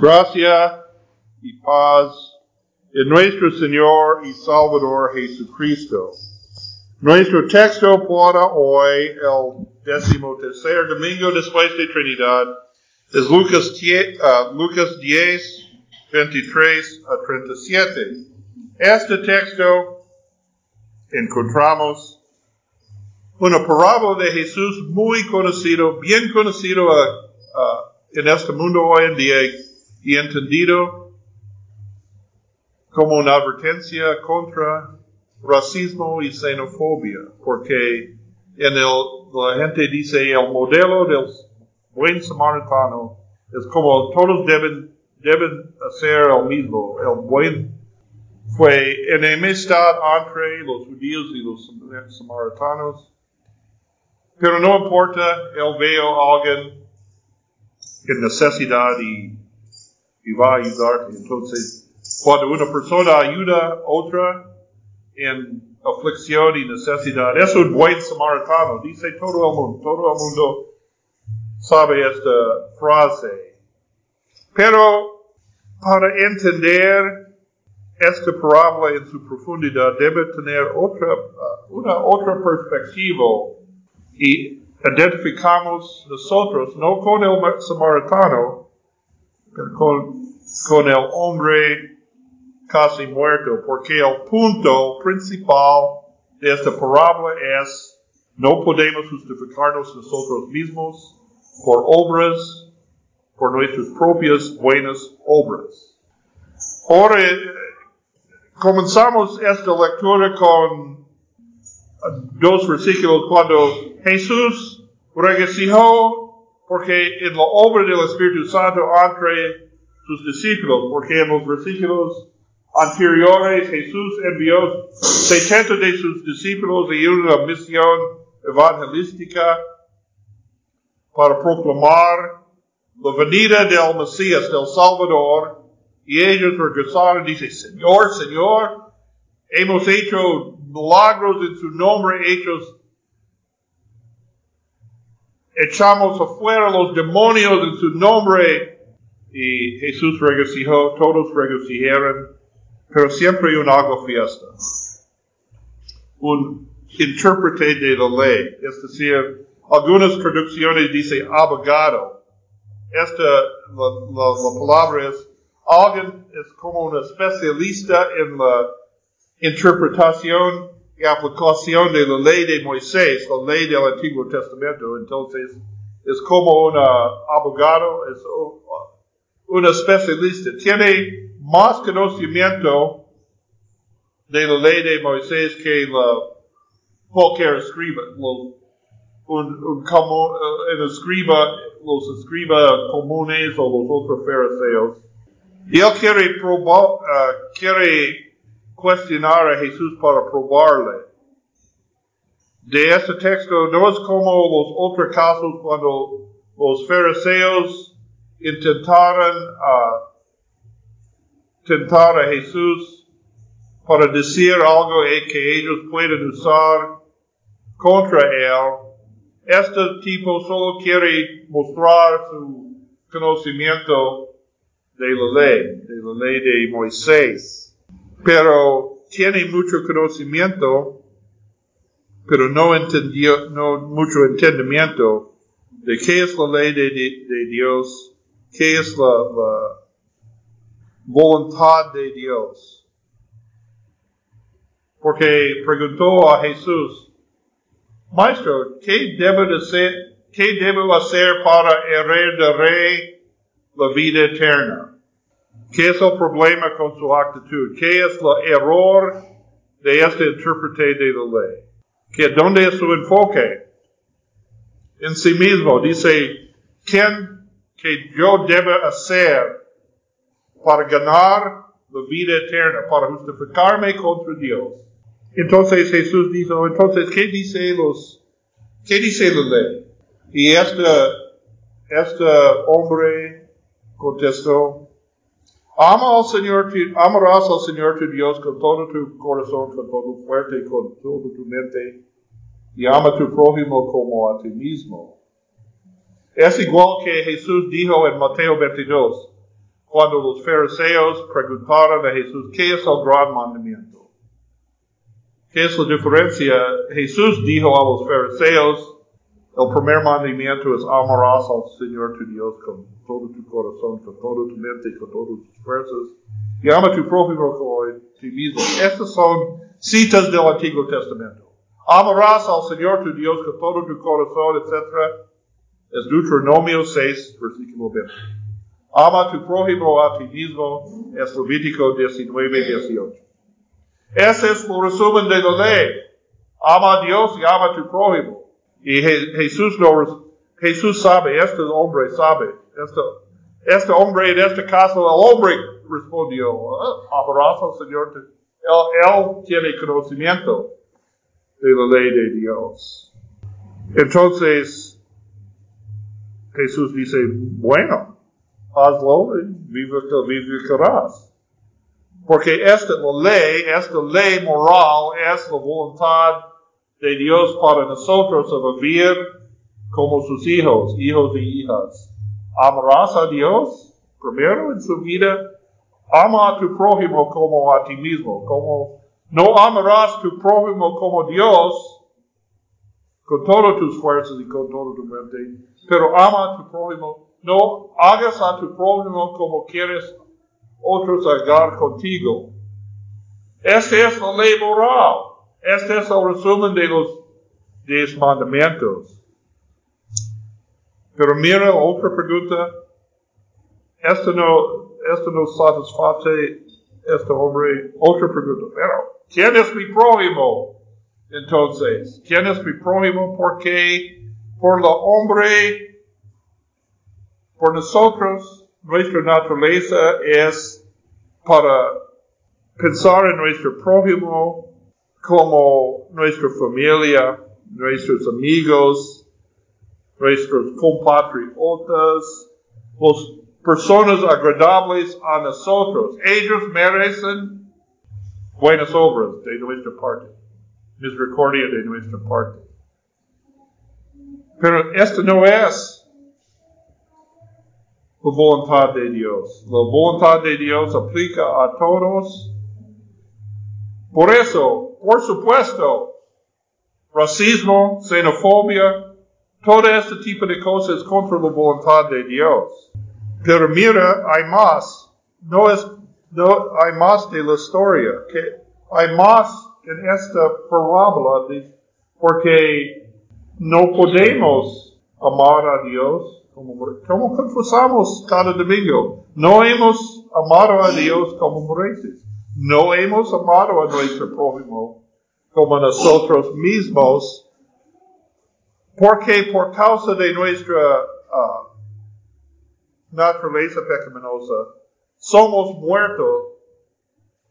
Gracia y paz en nuestro Señor y Salvador Jesucristo. Nuestro texto para hoy, el décimo tercer domingo después de Trinidad, es Lucas 10, uh, Lucas 10 23 a 37. Este texto encontramos una parábola de Jesús muy conocido, bien conocido uh, uh, en este mundo hoy en día y entendido como una advertencia contra racismo y xenofobia, porque en el, la gente dice el modelo del buen samaritano es como todos deben, deben hacer el mismo, el buen. Fue enemistad entre los judíos y los samaritanos, pero no importa, él veo a alguien en necesidad y, y va a ayudarte. Entonces, cuando una persona ayuda a otra en aflicción y necesidad, es un buen samaritano, dice todo el mundo, todo el mundo sabe esta frase. Pero para entender esta parábola en su profundidad debe tener otra, una otra perspectiva y identificamos nosotros no con el samaritano, con, con el hombre casi muerto, porque el punto principal de esta parábola es no podemos justificarnos nosotros mismos por obras, por nuestras propias buenas obras. Ahora comenzamos esta lectura con dos versículos cuando Jesús regocijó porque en la obra del Espíritu Santo entre sus discípulos, porque en los versículos anteriores Jesús envió 70 de sus discípulos y una misión evangelística para proclamar la venida del Mesías, del Salvador, y ellos regresaron y dicen, Señor, Señor, hemos hecho milagros en su nombre, hechos, echamos afuera los demonios en su nombre, y Jesús regocijó, todos regocijaron, pero siempre hay un algo fiesta. Un intérprete de la ley, es decir, algunas traducciones dice abogado. Esta, la, la, la palabra es, alguien es como un especialista en la interpretación y aplicación de la ley de Moisés, la ley del Antiguo Testamento. Entonces, es como un abogado, es un especialista. Tiene más conocimiento de la ley de Moisés que la, cualquier escriba. un, un, como, uh, escriba, los comunes o los otros fariseos. Y él quiere, probar, uh, quiere cuestionar a Jesús para probarle. De este texto no es como los otros casos cuando los fariseos intentaron uh, tentar a Jesús para decir algo que ellos pueden usar contra él. Este tipo solo quiere mostrar su conocimiento de la ley, de la ley de Moisés. Pero tiene mucho conocimiento, pero no entendió, no mucho entendimiento de qué es la ley de, de, Dios, qué es la, la voluntad de Dios. Porque preguntó a Jesús, Maestro, ¿qué debo hacer, qué debo hacer para heredar la vida eterna? ¿Qué es el problema con su actitud? ¿Qué es el error de este intérprete de la ley? ¿Que ¿Dónde es su enfoque? En sí mismo. Dice, ¿quién que yo debo hacer para ganar la vida eterna, para justificarme contra Dios. Entonces Jesús dijo, entonces, ¿qué dice los, qué dice la ley? Y este, este hombre contestó, ama al Señor, amarás al Señor tu Dios con todo tu corazón, con todo fuerte, con toda tu mente, y ama a tu prójimo como a ti mismo. Es igual que Jesús dijo en Mateo 22, cuando los fariseos preguntaron a Jesús, ¿qué es el gran mandamiento? ¿Qué es la diferencia? Jesús dijo a los fariseos, el primer mandamiento es amarás al Señor tu Dios con todo tu corazón, con toda tu mente, con todas tus fuerzas. Y ama tu prójimo como ti mismo. Estas son citas del Antiguo Testamento. Amarás al Señor tu Dios con todo tu corazón, etc. Es Deuteronomio 6, versículo 20. Ama tu prójimo a ti mismo, es Levítico 19, 18. Ese es el resumen de la ley. Ama a Dios y ama tu prójimo. Y Jesús, Jesús sabe, este hombre sabe, este, hombre en este caso, el hombre respondió, amarás al Señor. Él, tiene conocimiento de la ley de Dios. Entonces, Jesús dice, bueno, hazlo y vivirás. Porque esta ley, esta ley moral es la voluntad de Dios para nosotros a vivir como sus hijos, hijos y hijas. Amarás a Dios primero en su vida. Ama a tu prójimo como a ti mismo. Como no amarás tu prójimo como Dios con todas tus fuerzas y con toda tu mente, pero ama a tu prójimo. No hagas a tu prójimo como quieres otros hagar contigo. Esta es la ley moral. Este es el resumen de los diez mandamientos. Pero mira otra pregunta. Esto no, esto no satisface este hombre. Otra pregunta. Pero, ¿quién es mi prójimo? Entonces, ¿quién es mi prójimo? Porque por la hombre, por nosotros, nuestra naturaleza es para pensar en nuestro prójimo como nuestra familia, nuestros amigos, nuestros compatriotas, las personas agradables a nosotros. Ellos merecen buenas obras de nuestra parte, misericordia de nuestra parte. Pero esto no es la voluntad de Dios. La voluntad de Dios aplica a todos por eso, por supuesto, racismo, xenofobia, todo este tipo de cosas contra la voluntad de Dios. Pero mira, hay más. No es, no, hay más de la historia. Que hay más en esta parábola porque no podemos amar a Dios como, como confesamos cada domingo. No hemos amado a Dios como mereces. No hemos amado a nuestro prójimo como nosotros mismos, porque por causa de nuestra uh, naturaleza pecaminosa, somos muertos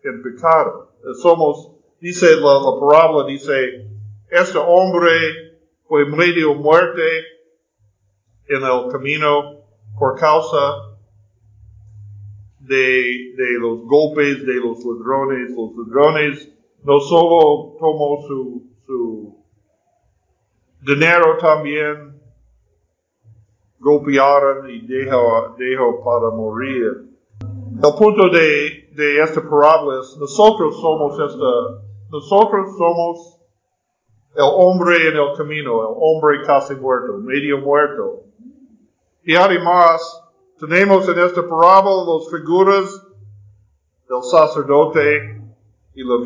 en pecado. Somos, dice la, la parábola, dice, este hombre fue medio muerte en el camino por causa de, de los golpes de los ladrones. Los ladrones no solo tomó su, su dinero también, golpearon y dejó, para morir. El punto de, de esta parábola es, nosotros somos esta, nosotros somos el hombre en el camino, el hombre casi muerto, medio muerto. Y además, tenemos en esta parábola las figuras del sacerdote y la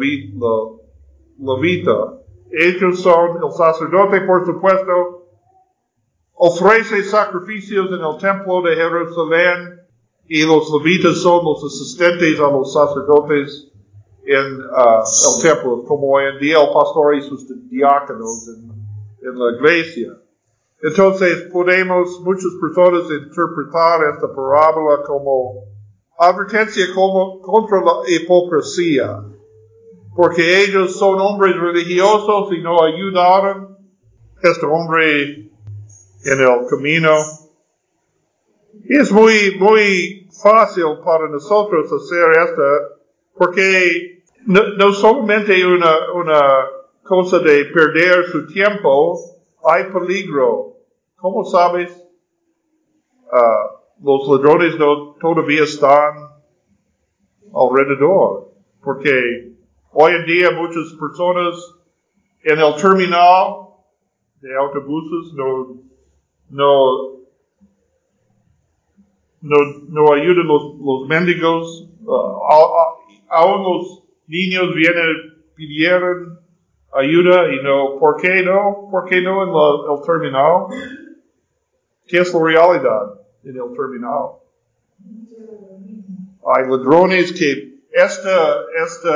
levita. Ellos son el sacerdote, por supuesto, ofrece sacrificios en el templo de Jerusalén y los levitas son los asistentes a los sacerdotes en uh, el templo, como hoy en día el pastor y sus diáconos en la iglesia. Entonces podemos muchas personas interpretar esta parábola como advertencia como, contra la hipocresía, porque ellos son hombres religiosos y no ayudaron este hombre en el camino. Y es muy, muy fácil para nosotros hacer esto, porque no, no solamente una, una cosa de perder su tiempo, hay peligro ¿Cómo sabes? Uh, los ladrones no todavía están alrededor, porque hoy en día muchas personas en el terminal de autobuses no, no, no, no ayudan los, los mendigos, uh, aún los niños vienen, pidieron ayuda y no, ¿por qué no? ¿Por qué no en la, el terminal? ¿Qué es la realidad en el terminal? Hay ladrones que este, este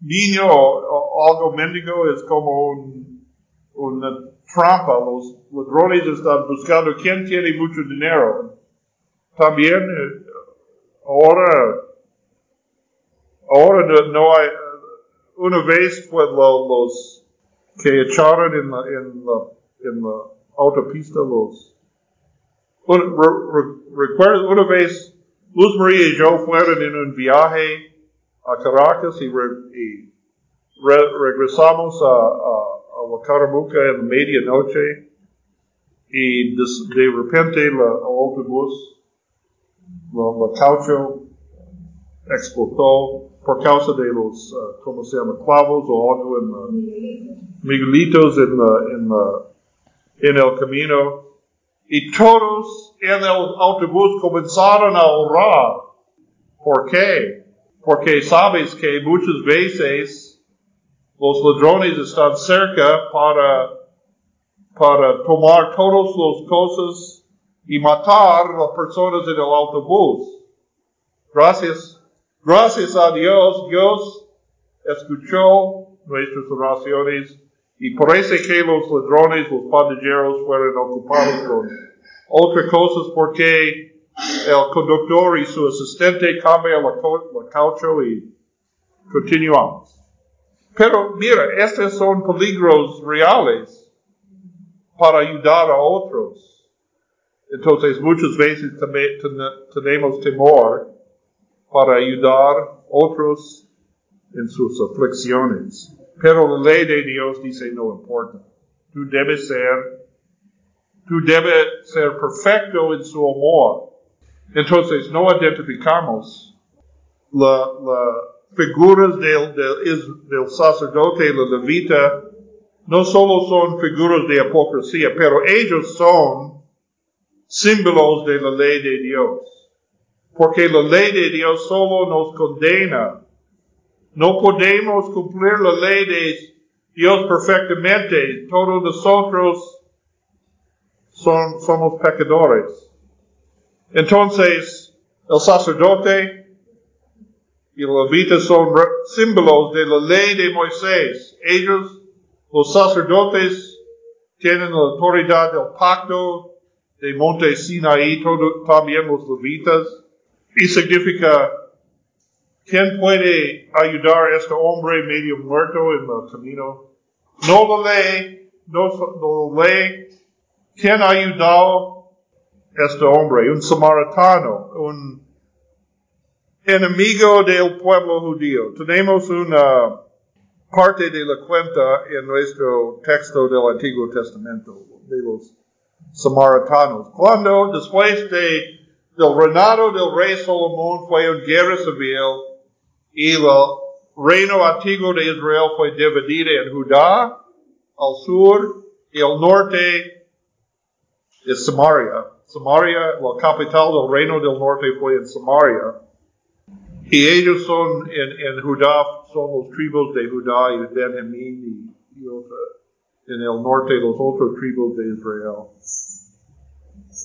niño algo mendigo es como un, una trampa. Los ladrones están buscando quién tiene mucho dinero. También eh, ahora, ahora no hay, una vez fue los que echaron en la, en la, en la autopista los recuerdo una vez Luz María y yo fueron en un viaje a Caracas y, regresamos a, a, la Caramuca en medianoche y de, repente el autobús, la, caucho explotó por causa de los, uh, ¿cómo se llama? Clavos o algo en Miguelitos en, en, en el camino y todos en el autobús comenzaron a orar. ¿Por qué? Porque sabes que muchas veces los ladrones están cerca para, para tomar todas las cosas y matar a las personas en el autobús. Gracias, gracias a Dios, Dios escuchó nuestras oraciones y parece que los ladrones, los pandilleros fueron ocupados con otras cosas porque el conductor y su asistente cambian la, la y continuamos. Pero mira, estos son peligros reales para ayudar a otros. Entonces muchas veces tenemos temor para ayudar a otros en sus aflicciones. Pero la ley de Dios dice no importa. Tú debes ser, tú debes ser perfecto en su amor. Entonces no identificamos las figuras del, del, del sacerdote, la levita, no solo son figuras de hipocresía, pero ellos son símbolos de la ley de Dios. Porque la ley de Dios solo nos condena no podemos cumplir la ley de Dios perfectamente. Todos nosotros son, somos pecadores. Entonces, el sacerdote y el levita son símbolos de la ley de Moisés. Ellos, los sacerdotes, tienen la autoridad del pacto de Monte Sinaí, todo, también los levitas, y significa ¿Quién puede ayudar a este hombre medio muerto en el camino? No lo lee, no lo lee. ¿Quién ha ayudado este hombre? Un samaritano, un enemigo del pueblo judío. Tenemos una parte de la cuenta en nuestro texto del Antiguo Testamento de los samaritanos. Cuando después de, del reinado del rey Salomón fue una guerra civil, y el reino antiguo de Israel fue dividido en Judá, al sur, y al norte es Samaria. Samaria, la capital del reino del norte fue en Samaria. Y ellos son en, en Judá, son los tribus de Judá y Benjamín y, y otra, en el norte los otros tribus de Israel.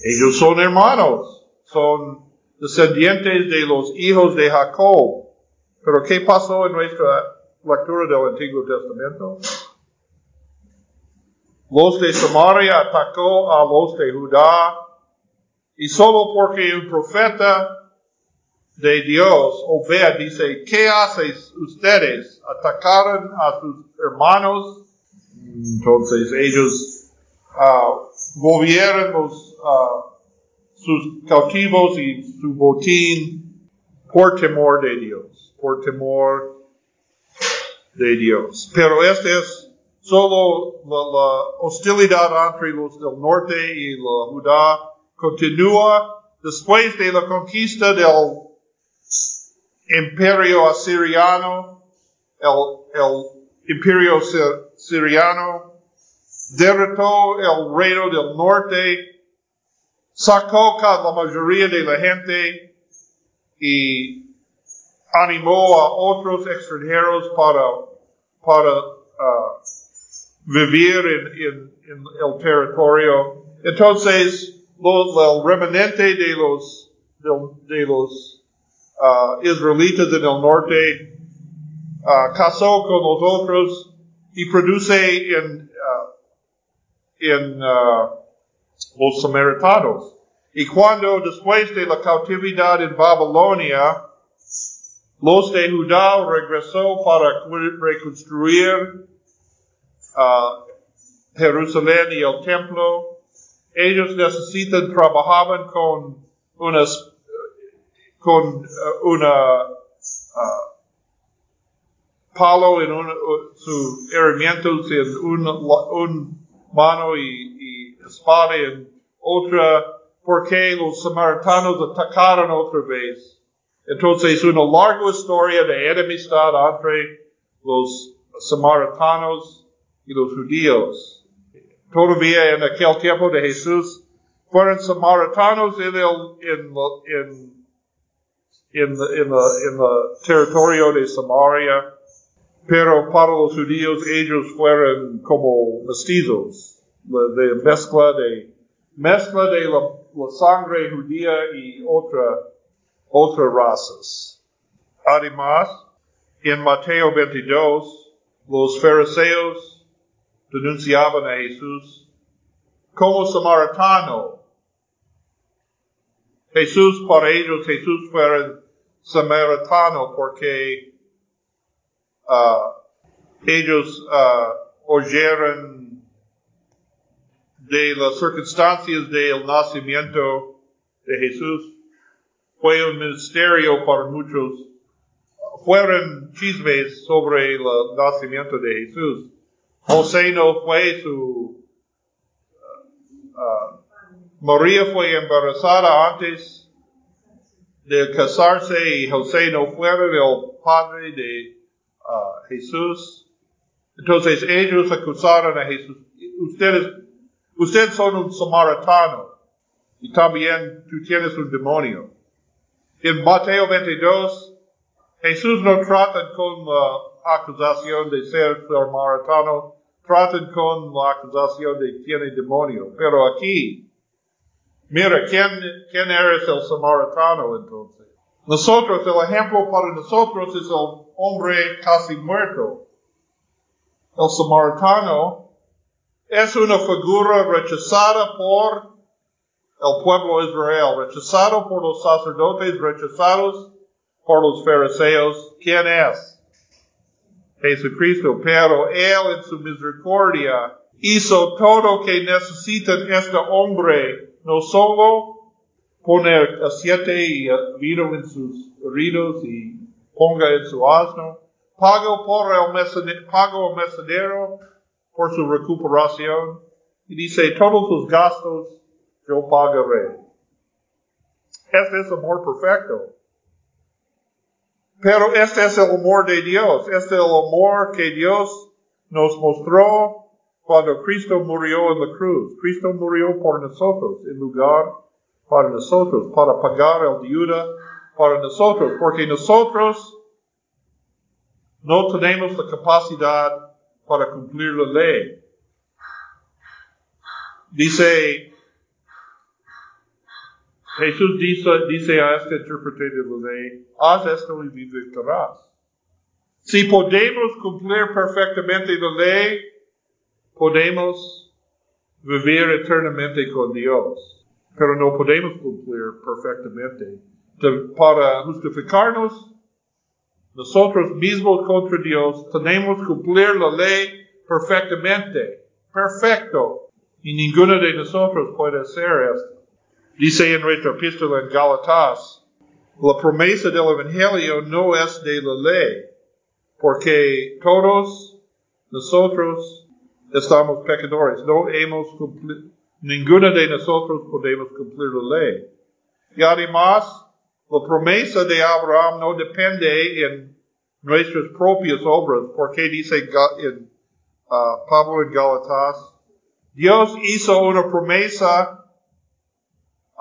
Ellos son hermanos, son descendientes de los hijos de Jacob. Pero ¿qué pasó en nuestra lectura del Antiguo Testamento? Los de Samaria atacó a los de Judá y solo porque un profeta de Dios, Obed, dice, ¿qué hacéis ustedes? Atacaron a sus hermanos. Entonces ellos uh, los, uh, sus cautivos y su botín por temor de Dios por temor de Dios. Pero este es solo la, hostilidad entre los del norte y la Judá continúa después de la conquista del imperio asiriano, el, imperio siriano, derrotó el reino del norte, sacó a la mayoría de la gente y animó a otros extranjeros para, para uh, vivir en, en, en, el territorio. Entonces, lo, el remanente de los, de, los uh, israelitas en el norte uh, casó con los otros y produce en, en los samaritanos. Y cuando después de la cautividad en Babilonia, los de Judá regresó para reconstruir uh, Jerusalén y el templo. Ellos necesitan, trabajaban con unas, con uh, una uh, palo en un, su herramientas en un, un mano y, y espada en otra, porque los samaritanos atacaron otra vez. Entonces, una larga historia de enemistad entre los samaritanos y los judíos. Todavía en aquel tiempo de Jesús, fueron samaritanos en el, en, en, en, en, el territorio de Samaria, pero para los judíos ellos fueron como mestizos, de mezcla de, mezcla de la, la sangre judía y otra otras razas. Además, en Mateo 22, los fariseos denunciaban a Jesús como samaritano. Jesús, para ellos, Jesús fue samaritano porque uh, ellos uh, de las circunstancias del nacimiento de Jesús fue un misterio para muchos. Fueron chismes sobre el nacimiento de Jesús. José no fue su... Uh, uh, María fue embarazada antes de casarse y José no fue el padre de uh, Jesús. Entonces ellos acusaron a Jesús. Ustedes, ustedes son un samaritano y también tú tienes un demonio. En Mateo 22, Jesús no trata con acusación de ser samaritano, tratan con la acusación de tiene demonio. Pero aquí, mira, ¿quién, quién eres el samaritano entonces? Nosotros, el ejemplo para nosotros es el hombre casi muerto. El samaritano es una figura rechazada por el pueblo Israel, rechazado por los sacerdotes, rechazados por los fariseos. ¿Quién es? Jesucristo. Pero Él en su misericordia hizo todo que necesita este hombre, no solo poner aceite y vino en sus heridos y ponga en su asno, pagó por el mesonero, pagó el mesonero por su recuperación y dice todos sus gastos yo pagaré. Este es amor perfecto. Pero este es el amor de Dios. Este es el amor que Dios nos mostró cuando Cristo murió en la cruz. Cristo murió por nosotros, en lugar para nosotros, para pagar el deuda para nosotros, porque nosotros no tenemos la capacidad para cumplir la ley. Dice Jesús dice, dice a este intérprete de la ley, haz esto y vivirás. Si podemos cumplir perfectamente la ley, podemos vivir eternamente con Dios. Pero no podemos cumplir perfectamente. para justificarnos, nosotros mismos contra Dios tenemos que cumplir la ley perfectamente. Perfecto. Y ninguno de nosotros puede hacer esto. Dice en nuestra epístola en Galatas, la promesa del Evangelio no es de la ley, porque todos nosotros estamos pecadores, no hemos cumplido, ninguno de nosotros podemos cumplir la ley. Y además, la promesa de Abraham no depende en nuestras propias obras, porque dice en, uh, Pablo en Galatas, Dios hizo una promesa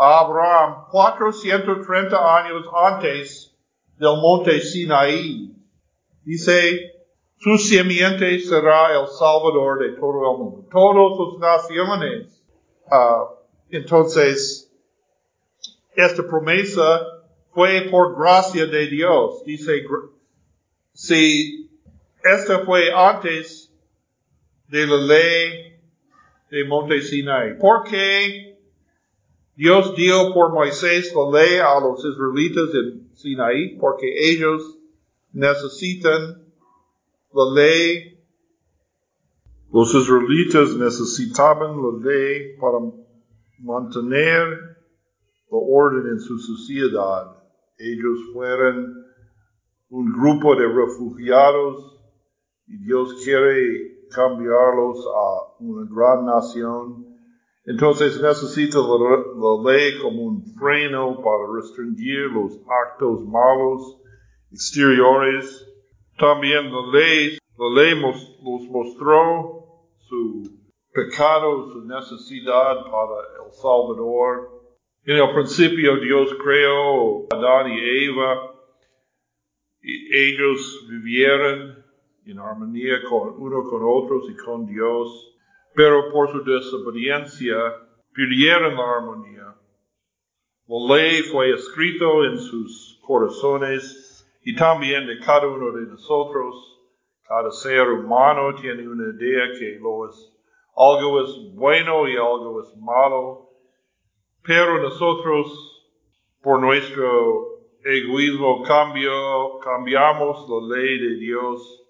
Abraham 430 años antes del monte Sinaí. Dice, su simiente será el Salvador de todo el mundo. Todas las naciones. Uh, entonces, esta promesa fue por gracia de Dios. Dice, si esta fue antes de la ley de Monte Sinai, ¿por qué Dios dio por Moisés la ley a los israelitas en Sinaí? Porque ellos necesitan la ley. Los israelitas necesitaban la ley para mantener la orden en su sociedad. Ellos fueron un grupo de refugiados y Dios quiere cambiarlos a una gran nación. Entonces necesita la, ley como un freno para restringir los actos malos exteriores también la ley, la ley nos mostró su pecado, su necesidad para el Salvador. En el principio Dios creó a Adán y Eva y ellos vivieron en armonía con uno con otros y con Dios, pero por su desobediencia perdieron la armonía. La ley fue escrito en sus corazones y también de cada uno de nosotros. Cada ser humano tiene una idea que algo es bueno y algo es malo, pero nosotros, por nuestro egoísmo, cambio, cambiamos la ley de Dios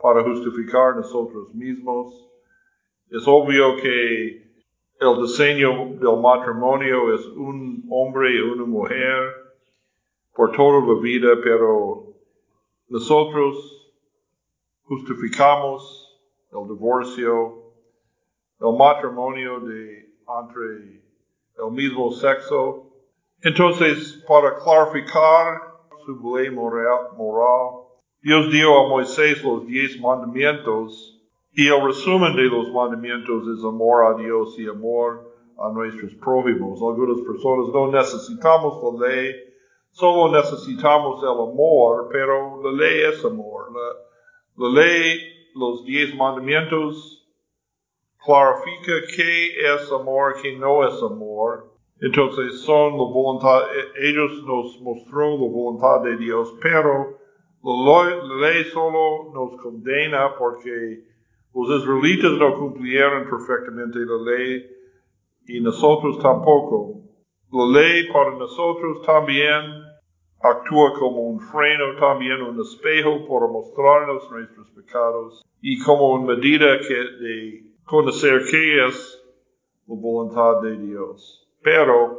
para justificar nosotros mismos. Es obvio que el diseño del matrimonio es un hombre y una mujer por toda la vida, pero nosotros justificamos el divorcio, el matrimonio de entre el mismo sexo. Entonces, para clarificar su ley moral, moral, Dios dio a Moisés los diez mandamientos y el resumen de los mandamientos es amor a Dios y amor a nuestros prójimos. Algunas personas no necesitamos la ley Solo necesitamos el amor, pero la ley es amor. La, ley, los diez mandamientos, clarifica qué es amor, qué no es amor. Entonces son la voluntad, e, ellos nos mostró la voluntad de Dios, pero la ley solo nos condena porque los israelitas no cumplieron perfectamente la ley y nosotros tampoco. La ley para nosotros también actúa como un freno, también un espejo para mostrarnos nuestros pecados y como una medida que de conocer qué es la voluntad de Dios. Pero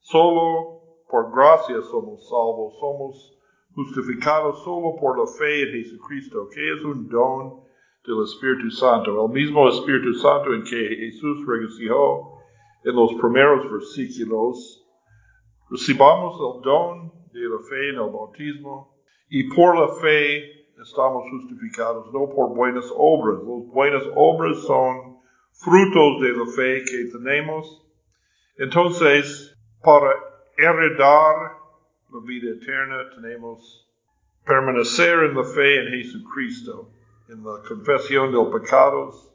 solo por gracia somos salvos, somos justificados solo por la fe en Jesucristo, que es un don del Espíritu Santo, el mismo Espíritu Santo en que Jesús regocijó en los primeros versículos. Recibamos el don de la fe en el bautismo y por la fe estamos justificados, no por buenas obras. Las buenas obras son frutos de la fe que tenemos. Entonces, para heredar la vida eterna tenemos permanecer en la fe en Jesucristo, en la confesión de los pecados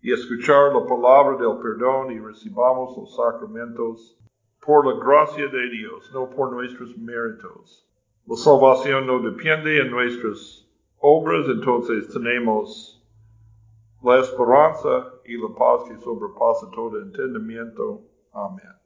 y escuchar la palabra del perdón y recibamos los sacramentos por la gracia de Dios, no por nuestros méritos. La salvación no depende en nuestras obras, entonces tenemos la esperanza y la paz que sobrepasa todo entendimiento. Amén.